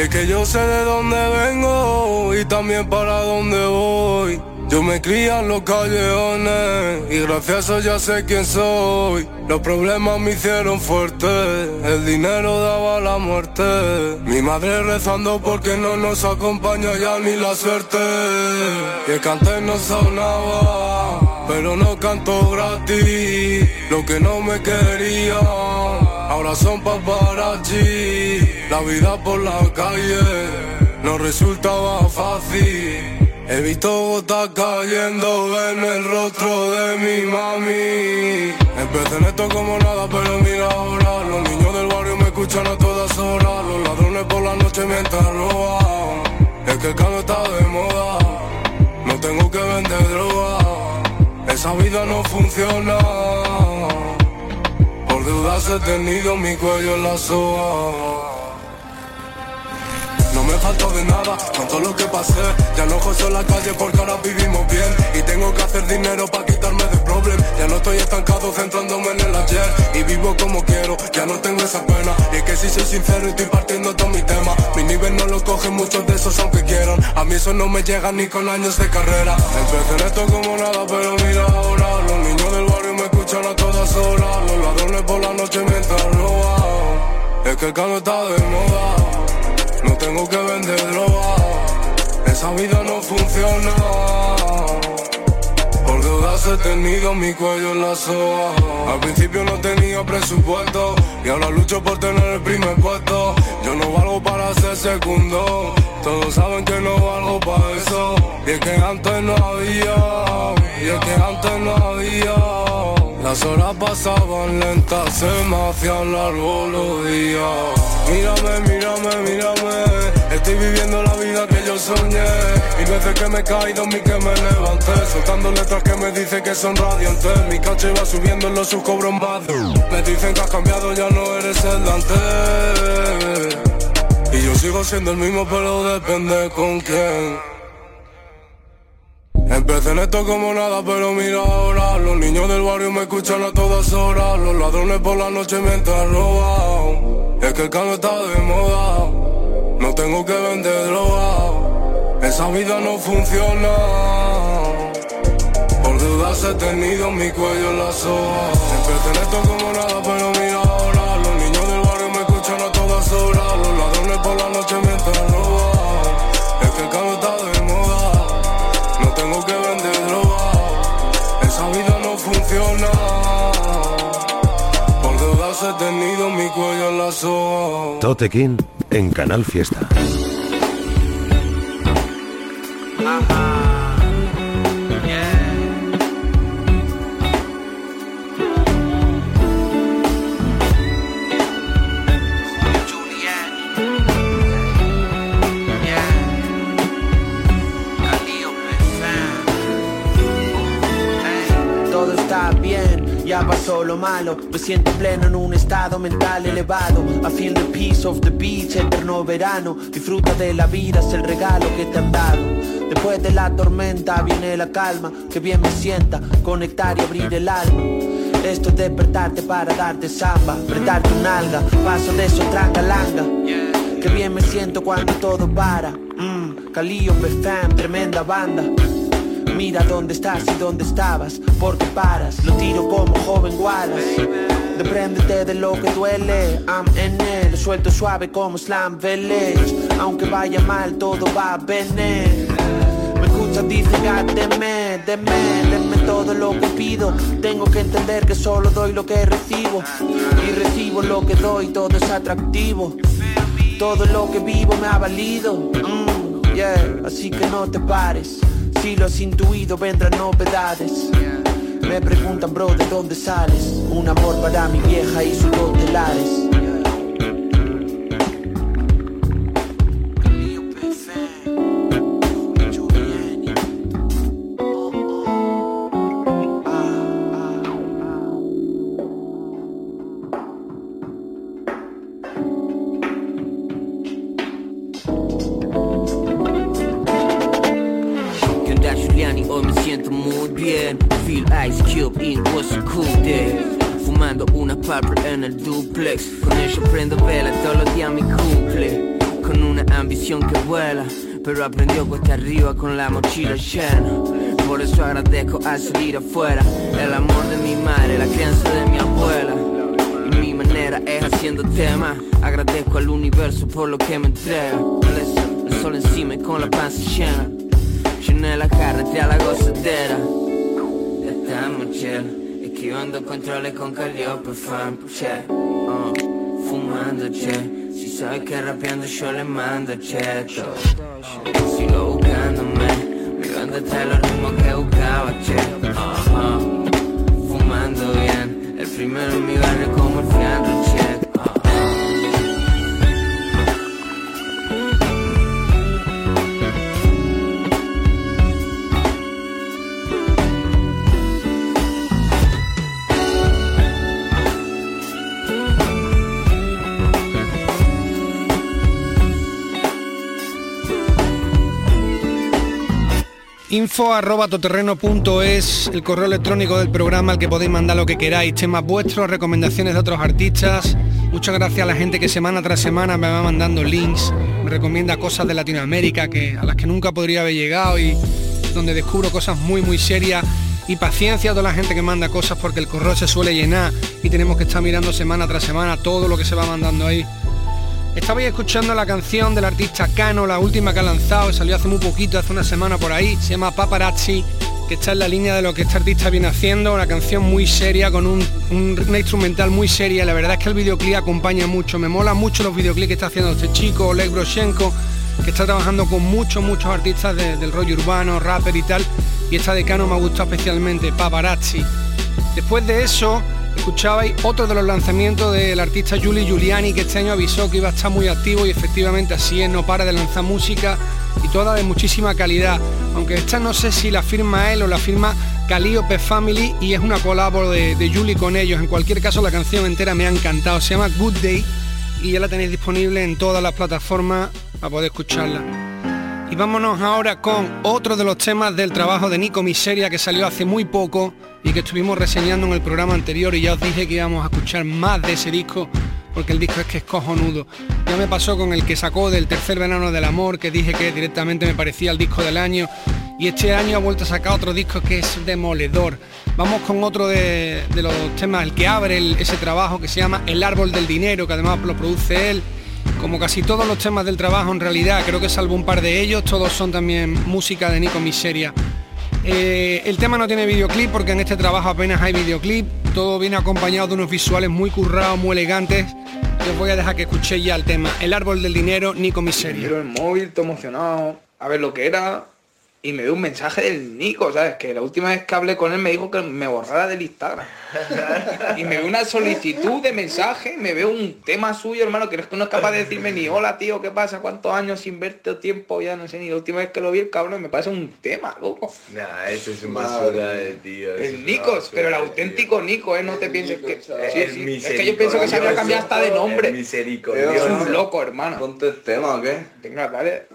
Y es que yo sé de dónde vengo y también para dónde voy. Yo me cría en los callejones y gracias a eso ya sé quién soy. Los problemas me hicieron fuerte, el dinero daba la muerte. Mi madre rezando porque no nos acompaña ya ni la suerte. Y el canté no sonaba, pero no canto gratis. Lo que no me quería, ahora son paparazzi. La vida por la calle no resultaba fácil. He visto gotas cayendo en el rostro de mi mami. Empecé en esto como nada, pero mira ahora. Los niños del barrio me escuchan a todas horas. Los ladrones por la noche mientras roban. Es que el cano está de moda. No tengo que vender droga. Esa vida no funciona. Por dudas he tenido mi cuello en la soga. No me faltó de nada. Con todo lo que pasé Ya no joso en la calle porque ahora vivimos bien. Y tengo que hacer dinero para quitarme de problemas Ya no estoy estancado centrándome en el ayer. Y vivo como quiero, ya no tengo esa pena. Y es que si soy sincero estoy partiendo todo mi tema. Mi nivel no lo cogen muchos de esos aunque quieran. A mí eso no me llega ni con años de carrera. Empecé en esto como nada pero mira ahora. Los niños del barrio me escuchan a todas horas. Los ladrones por la noche mientras roban Es que el cano está de moda no tengo que vender droga, esa vida no funciona. Por deudas he tenido mi cuello en la soga. Al principio no tenía presupuesto y ahora lucho por tener el primer puesto. Yo no valgo para ser segundo, todos saben que no valgo para eso. Y es que antes no había, y es que antes no había. Las horas pasaban lentas, se me hacían largos los días. Mírame, mírame, mírame. Estoy viviendo la vida que yo soñé. Y veces que me he caído, mi que me levanté. Soltando letras que me dicen que son radiantes. Mi caché va subiendo en los sus más. Me dicen que has cambiado, ya no eres el de antes. Y yo sigo siendo el mismo, pero depende con quién. Empecé en esto como nada, pero mira ahora. Los niños del barrio me escuchan a todas horas. Los ladrones por la noche mientras roban Es que el cano está de moda. No tengo que vender droga Esa vida no funciona. Por dudas he tenido mi cuello en la soga. Empecé en esto como nada, pero mira Tote King en Canal Fiesta. Me siento pleno en un estado mental elevado. I feel the peace of the beach, eterno verano. Disfruta de la vida, es el regalo que te han dado. Después de la tormenta viene la calma. Que bien me sienta, conectar y abrir el alma. Esto es despertarte para darte samba Apretarte un alga, paso de eso tranga langa Que bien me siento cuando todo para. Mm, Calíope fam, tremenda banda Mira dónde estás y dónde estabas, porque paras, lo tiro como joven Wallace. Depréndete de lo que duele, I'm en él, suelto suave como Slam Village. Aunque vaya mal, todo va a venir. Me escuchas, dice, deme, deme, deme todo lo que pido. Tengo que entender que solo doy lo que recibo. Y recibo lo que doy, todo es atractivo. Todo lo que vivo me ha valido. Mm, yeah, así que no te pares. Si lo has intuido, vendrán novedades. Me preguntan, bro, ¿de dónde sales? Un amor para mi vieja y sus dos telares. Aprendió cuesta arriba con la mochila llena. Por eso agradezco al salir afuera. El amor de mi madre, la crianza de mi abuela. Y mi manera es haciendo temas. Agradezco al universo por lo que me entrega. El sol encima y con la panza llena. Llené la carretera la gozadera. Estamos chill, esquivando controles con Calliope fan, che. uh, fumando, che. Si sabes que rapeando yo le mando, cheto. Sigo buscándome, mi banda está los Info arroba toterreno.es, el correo electrónico del programa al que podéis mandar lo que queráis, temas vuestros, recomendaciones de otros artistas. Muchas gracias a la gente que semana tras semana me va mandando links, me recomienda cosas de Latinoamérica que, a las que nunca podría haber llegado y donde descubro cosas muy muy serias. Y paciencia a toda la gente que manda cosas porque el correo se suele llenar y tenemos que estar mirando semana tras semana todo lo que se va mandando ahí. Estabais escuchando la canción del artista Cano, la última que ha lanzado, salió hace muy poquito, hace una semana por ahí, se llama Paparazzi, que está en la línea de lo que este artista viene haciendo, una canción muy seria, con un, un- una instrumental muy seria, la verdad es que el videoclip acompaña mucho, me mola mucho los videoclips que está haciendo este chico, Oleg Broshenko, que está trabajando con muchos, muchos artistas de- del rollo urbano, rapper y tal, y esta de Cano me ha gustado especialmente, Paparazzi. Después de eso, escuchabais otro de los lanzamientos del artista Giulio Giuliani, que este año avisó que iba a estar muy activo y efectivamente así es, no para de lanzar música y toda de muchísima calidad. Aunque esta no sé si la firma él o la firma Calliope Family y es una colabo de, de Julie con ellos. En cualquier caso, la canción entera me ha encantado. Se llama Good Day y ya la tenéis disponible en todas las plataformas para poder escucharla. Y vámonos ahora con otro de los temas del trabajo de Nico Miseria que salió hace muy poco y que estuvimos reseñando en el programa anterior y ya os dije que íbamos a escuchar más de ese disco porque el disco es que es cojonudo. Ya me pasó con el que sacó del tercer verano del amor que dije que directamente me parecía el disco del año y este año ha vuelto a sacar otro disco que es demoledor. Vamos con otro de, de los temas, el que abre ese trabajo que se llama El Árbol del Dinero, que además lo produce él. Como casi todos los temas del trabajo, en realidad, creo que salvo un par de ellos, todos son también música de Nico Miseria. Eh, el tema no tiene videoclip porque en este trabajo apenas hay videoclip. todo viene acompañado de unos visuales muy currados, muy elegantes. Yo voy a dejar que escuchéis ya el tema El árbol del dinero, Nico Miseria. Miro el móvil, todo emocionado, a ver lo que era, y me dio un mensaje del Nico, ¿sabes? Que la última vez que hablé con él me dijo que me borrara del Instagram. y me ve una solicitud de mensaje, me ve un tema suyo, hermano, que no es capaz de decirme ni hola, tío, ¿qué pasa? ¿Cuántos años sin verte tiempo? Ya no sé, ni la última vez que lo vi el cabrón me parece un tema, loco. Nah, eso es un basura de tío. El Nico, pero el auténtico Nico, ¿eh? No te pienses que... Es que yo pienso que se había cambiado hasta de nombre. Es un loco, hermano. ¿Ponte el tema o qué? Venga, dale.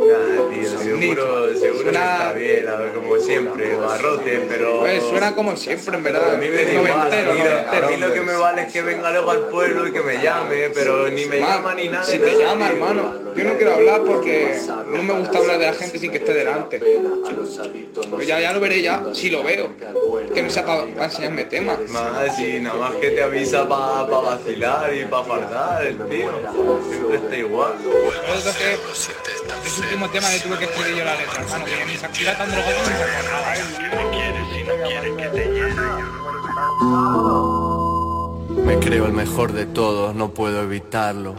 Nada, tío, seguro, seguro que está bien, a ver, como siempre, barrote, pero... Pues suena como siempre, en verdad. A mí me da igual, a mí lo que me vale es que venga luego al pueblo y que me llame, pero ni me llama ni nada. Si te llama, hermano, yo no quiero hablar porque no me gusta hablar de la gente sin que esté delante. Pero ya, ya lo veré ya, si lo veo. Que no sea para enseñarme temas. Más, si nada más que te avisa para pa vacilar y para fardar, el tío. Siempre está igual. Último tema de tuve que escribir yo la letra, hermano, que activa tan drogado ni se acordaba, Me creo el mejor de todos, no puedo evitarlo.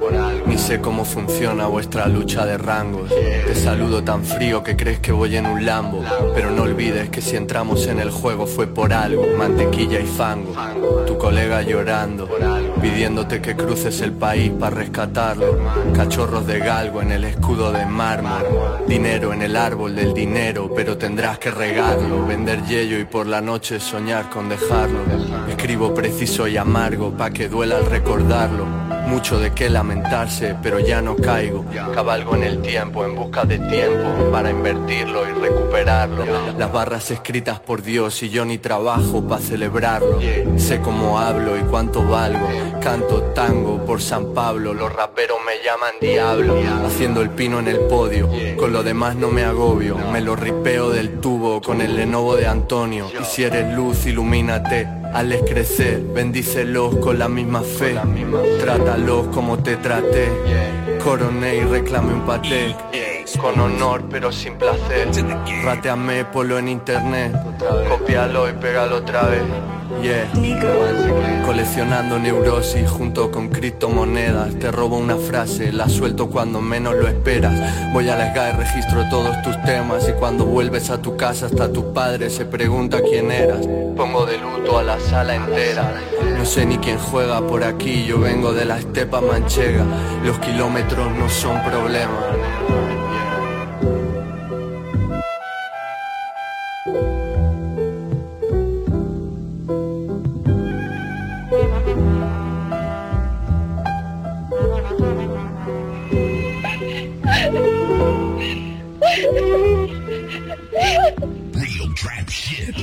Ni sé cómo funciona vuestra lucha de rangos. Te saludo tan frío que crees que voy en un Lambo. Pero no olvides que si entramos en el juego fue por algo. Mantequilla y fango. Tu colega llorando, pidiéndote que cruces el país para rescatarlo. Cachorros de galgo en el escudo de mármol. Dinero en el árbol del dinero, pero tendrás que regarlo. Vender yello y por la noche soñar con dejarlo. Escribo preciso y amargo pa' que duela al recordarlo. Mucho de qué lamentarse, pero ya no caigo. Cabalgo en el tiempo, en busca de tiempo, para invertirlo y recuperarlo. Las barras escritas por Dios y yo ni trabajo para celebrarlo. Sé cómo hablo y cuánto valgo. Canto tango por San Pablo, los raperos me llaman diablo. Haciendo el pino en el podio, con lo demás no me agobio. Me lo ripeo del tubo con el Lenovo de Antonio. Y luz, ilumínate. Hazles crecer, bendícelos con la misma fe. Trátalos como te traté. Coroné y reclame un paté. Con honor pero sin placer. Rateame, polo en internet. Copialo y pégalo otra vez. Yeah. Coleccionando neurosis junto con criptomonedas. Te robo una frase, la suelto cuando menos lo esperas. Voy a la y registro todos tus temas. Y cuando vuelves a tu casa, hasta tu padre se pregunta quién eras. Pongo de luto a la sala entera. No sé ni quién juega por aquí. Yo vengo de la estepa manchega. Los kilómetros no son problema. Shit.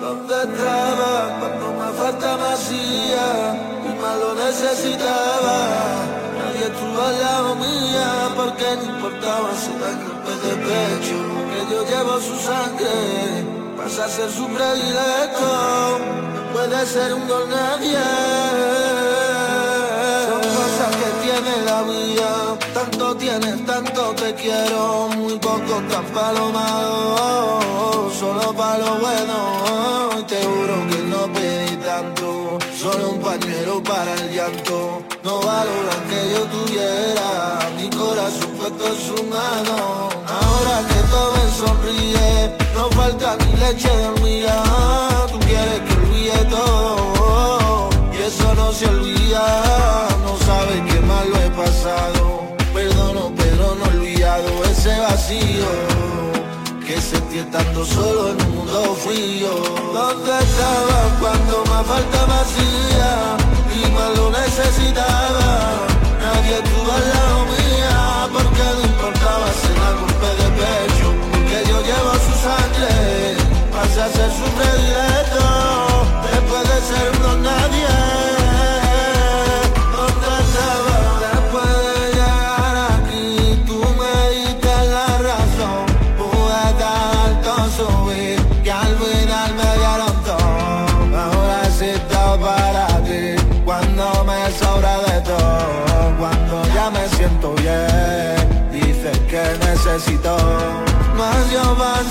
¿Dónde estaba cuando me falta vacía? Y más lo necesitaba. No importaba si da golpe de pecho. Que yo llevo su sangre, pasa a ser su predilecto. No puede ser un don nadie. Son cosas que tiene la vida. Tanto tienes, tanto te quiero. Muy poco tan palomado. Solo para lo bueno. Y te juro que no pedí tanto. Solo un pañuelo para el llanto. No valoran que yo tuviera Ahora que todo me sonríe, no falta ni leche de hormiga. Tú quieres que olvide todo. Y eso no se olvida. No sabes qué mal lo he pasado. Perdono, pero no he olvidado ese vacío que sentí estando solo en un mundo frío. ¿Dónde estaba cuando me falta vacía? Y más lo necesitaba. Nadie estuvo al lado ser su predilecto, después de ser un nadie. ¿Dónde estabas? Después de llegar aquí, tú me diste la razón. Pude tanto subir, que al final me dieron todo. Ahora sí está para ti, cuando me sobra de todo. Cuando ya me siento bien, dices que necesito más yo más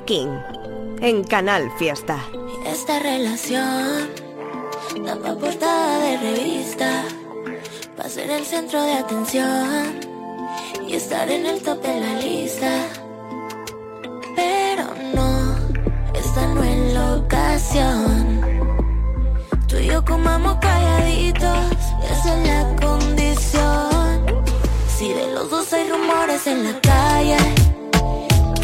King en Canal Fiesta. Esta relación da pa' portada de revista, pa' ser el centro de atención y estar en el top de la lista. Pero no, esta no es la ocasión. Tú y yo comamos calladitos, esa es la condición. Si de los dos hay rumores en la calle,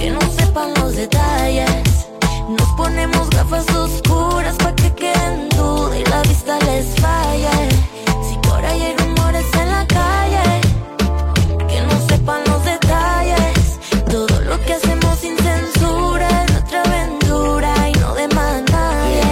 que no sepan los detalles. Nos ponemos gafas oscuras pa' que queden duda y la vista les falle. Si por ahí hay rumores en la calle, que no sepan los detalles. Todo lo que hacemos sin censura es nuestra aventura y no de más nadie.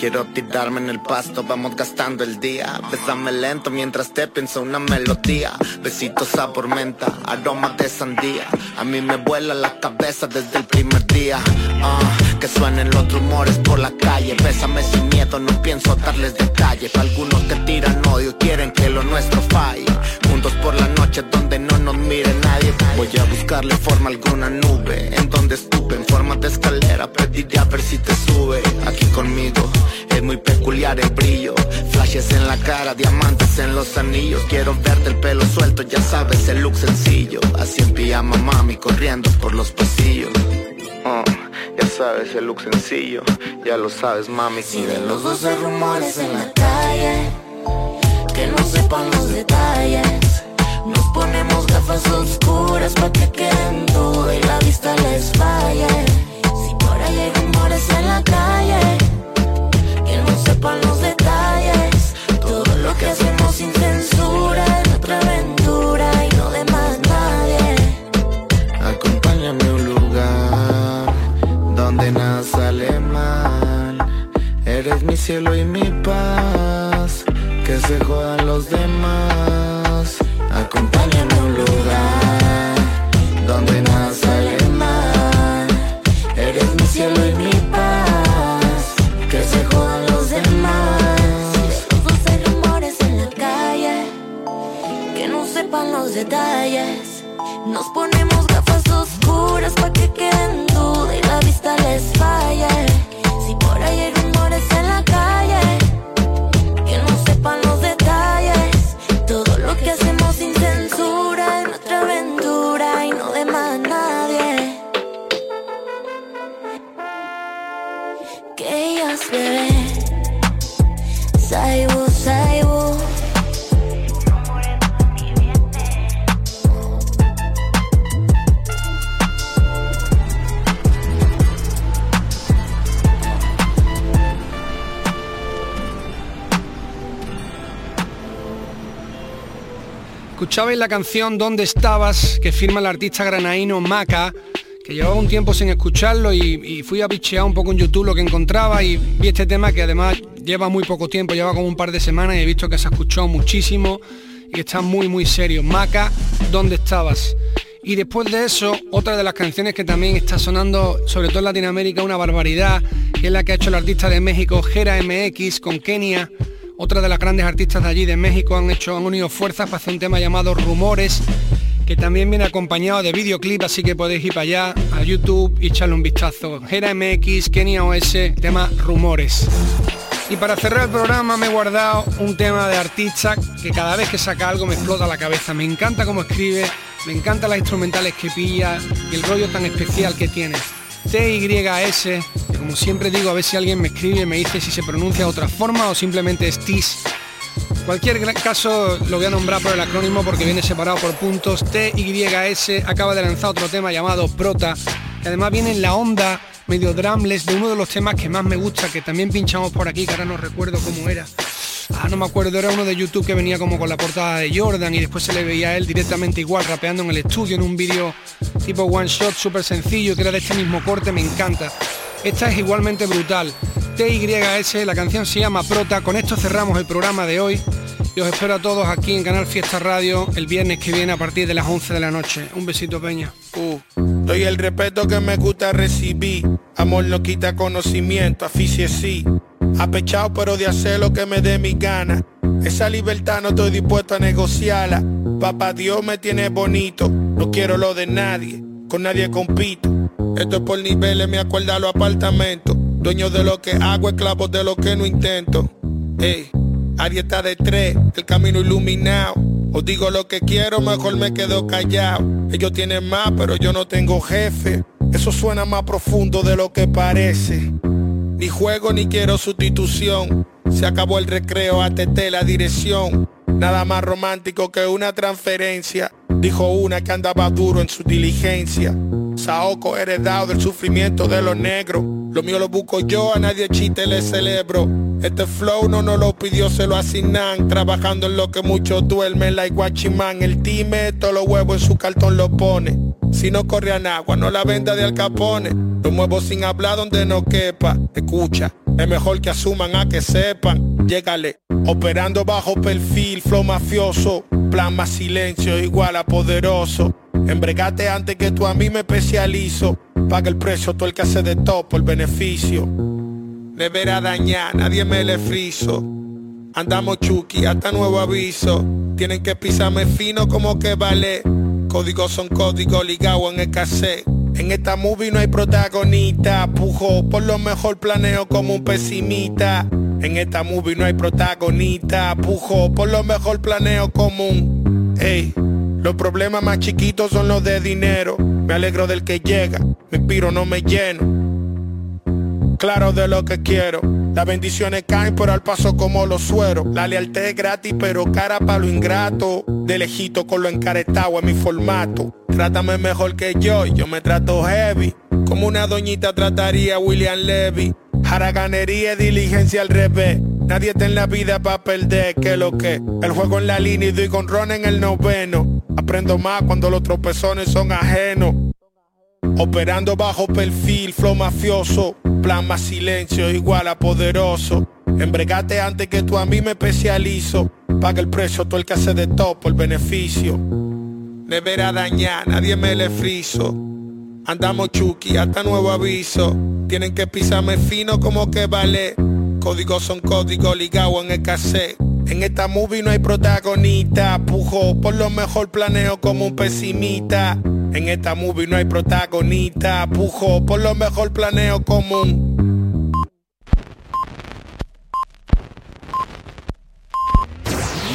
Quiero tirarme en el pasto, vamos gastando el día. Bésame lento mientras te pienso una melodía. Besitos sabor menta, aroma de sandía. A mí me vuela la cabeza desde el primer día. Ah, que suenen los rumores por la calle. Bésame sin miedo, no pienso darles detalles. Algunos te tiran odio quieren que lo nuestro falle. Juntos por la noche donde no nos mire nadie. Voy a buscarle forma a alguna nube. En donde estuve, en forma de escalera, pediré a ver si te sube. Aquí conmigo es muy peculiar el brillo. Flashes en la cara, diamantes en los anillos. Quiero verte el pelo suelto, ya sabes, el look sencillo. Así en pijama, mami, corriendo por los pasillos. Oh, ya sabes, el look sencillo. Ya lo sabes, mami. Si de los dos rumores en la calle, que no sepan los detalles. Nos ponemos gafas oscuras pa' que queden duda y la vista les falle. Si por ahí hay rumores en la calle, sepan los detalles. Todo lo que hacemos sin censura es nuestra aventura y no de más nadie. Acompáñame a un lugar donde nada sale mal. Eres mi cielo y mi paz. Que se jodan los demás. Detalles. Nos ponemos Escuchabais la canción ¿Dónde estabas? que firma el artista granaíno Maca, que llevaba un tiempo sin escucharlo y, fui a pichear un poco en YouTube lo que encontraba y vi este tema que además lleva muy poco tiempo, lleva como un par de semanas y he visto que se ha escuchado muchísimo y está muy muy serio. Maca, ¿dónde estabas? Y después de eso, otra de las canciones que también está sonando, sobre todo en Latinoamérica, una barbaridad, que es la que ha hecho el artista de México, Gera MX, con Kenia. Otra de las grandes artistas de allí de México han hecho, han unido fuerzas para hacer un tema llamado Rumores, que también viene acompañado de videoclip, así que podéis ir para allá a YouTube y echarle un vistazo. Gera MX, Kenia OS, tema Rumores. Y para cerrar el programa me he guardado un tema de artista que cada vez que saca algo me explota la cabeza. Me encanta cómo escribe, me encantan las instrumentales que pilla y el rollo tan especial que tiene. TYS, como siempre digo, a ver si alguien me escribe me dice si se pronuncia de otra forma o simplemente es TIS. Cualquier caso lo voy a nombrar por el acrónimo porque viene separado por puntos. TYS acaba de lanzar otro tema llamado Prota, además viene en la onda medio drumless de uno de los temas que más me gusta, que también pinchamos por aquí, que ahora no recuerdo cómo era. Ah, no me acuerdo, era uno de YouTube que venía como con la portada de Jordan y después se le veía a él directamente igual rapeando en el estudio en un vídeo tipo one shot súper sencillo que era de este mismo corte, me encanta. Esta es igualmente brutal. TYS, la canción se llama Prota, con esto cerramos el programa de hoy y os espero a todos aquí en Canal Fiesta Radio el viernes que viene a partir de las 11 de la noche. Un besito, Peña. Uh, doy el respeto que me gusta recibir. Amor no quita conocimiento, aficie sí. Apechado pero de hacer lo que me dé mi gana. Esa libertad no estoy dispuesto a negociarla. Papá Dios me tiene bonito, no quiero lo de nadie, con nadie compito. Esto es por niveles, me acuerda los apartamentos. Dueño de lo que hago, esclavo de lo que no intento. Ey. A dieta de tres, el camino iluminado. Os digo lo que quiero, mejor me quedo callado. Ellos tienen más, pero yo no tengo jefe. Eso suena más profundo de lo que parece. Ni juego ni quiero sustitución. Se acabó el recreo, atete la dirección. Nada más romántico que una transferencia. Dijo una que andaba duro en su diligencia. Saoco heredado del sufrimiento de los negros. Lo mío lo busco yo, a nadie chiste le celebro. Este flow no nos lo pidió, se lo asignan. Trabajando en lo que muchos duermen, like guachimán. El time, todos los huevos en su cartón lo pone. Si no corre agua, no la venda de Al Capone. Lo muevo sin hablar donde no quepa. Escucha, es mejor que asuman a que sepan. Llegale, operando bajo perfil, flow mafioso. Plan más silencio, igual a poderoso. Embregate antes que tú a mí me especializo. Paga el precio, todo el que hace de todo por beneficio. Nevera dañar, nadie me le friso. Andamos chuki, hasta nuevo aviso. Tienen que pisarme fino como que vale. Códigos son códigos ligados en el cassette. En esta movie no hay protagonista. Pujo, por lo mejor planeo como un pesimista. En esta movie no hay protagonista. Pujo, por lo mejor planeo como un. Ey, los problemas más chiquitos son los de dinero. Me alegro del que llega, me inspiro, no me lleno claro de lo que quiero. Las bendiciones caen pero al paso como los sueros. La lealtad es gratis pero cara para lo ingrato. De lejito con lo encaretado en mi formato. Trátame mejor que yo, yo me trato heavy. Como una doñita trataría William Levy. Haraganería y diligencia al revés. Nadie está en la vida para perder, que lo que. El juego en la línea y doy con Ron en el noveno. Aprendo más cuando los tropezones son ajenos. Operando bajo perfil, flow mafioso. Plan silencio, igual a poderoso. Embregate antes que tú a mí me especializo. Paga el precio, todo el que hace de todo por beneficio. Nevera dañar, nadie me le friso. Andamos chuki, hasta nuevo aviso. Tienen que pisarme fino como que vale. Códigos son códigos ligados en el. En esta movie no hay protagonista. Pujo, por lo mejor planeo como un pesimista. En esta movie no hay protagonista. Pujo, por lo mejor planeo como un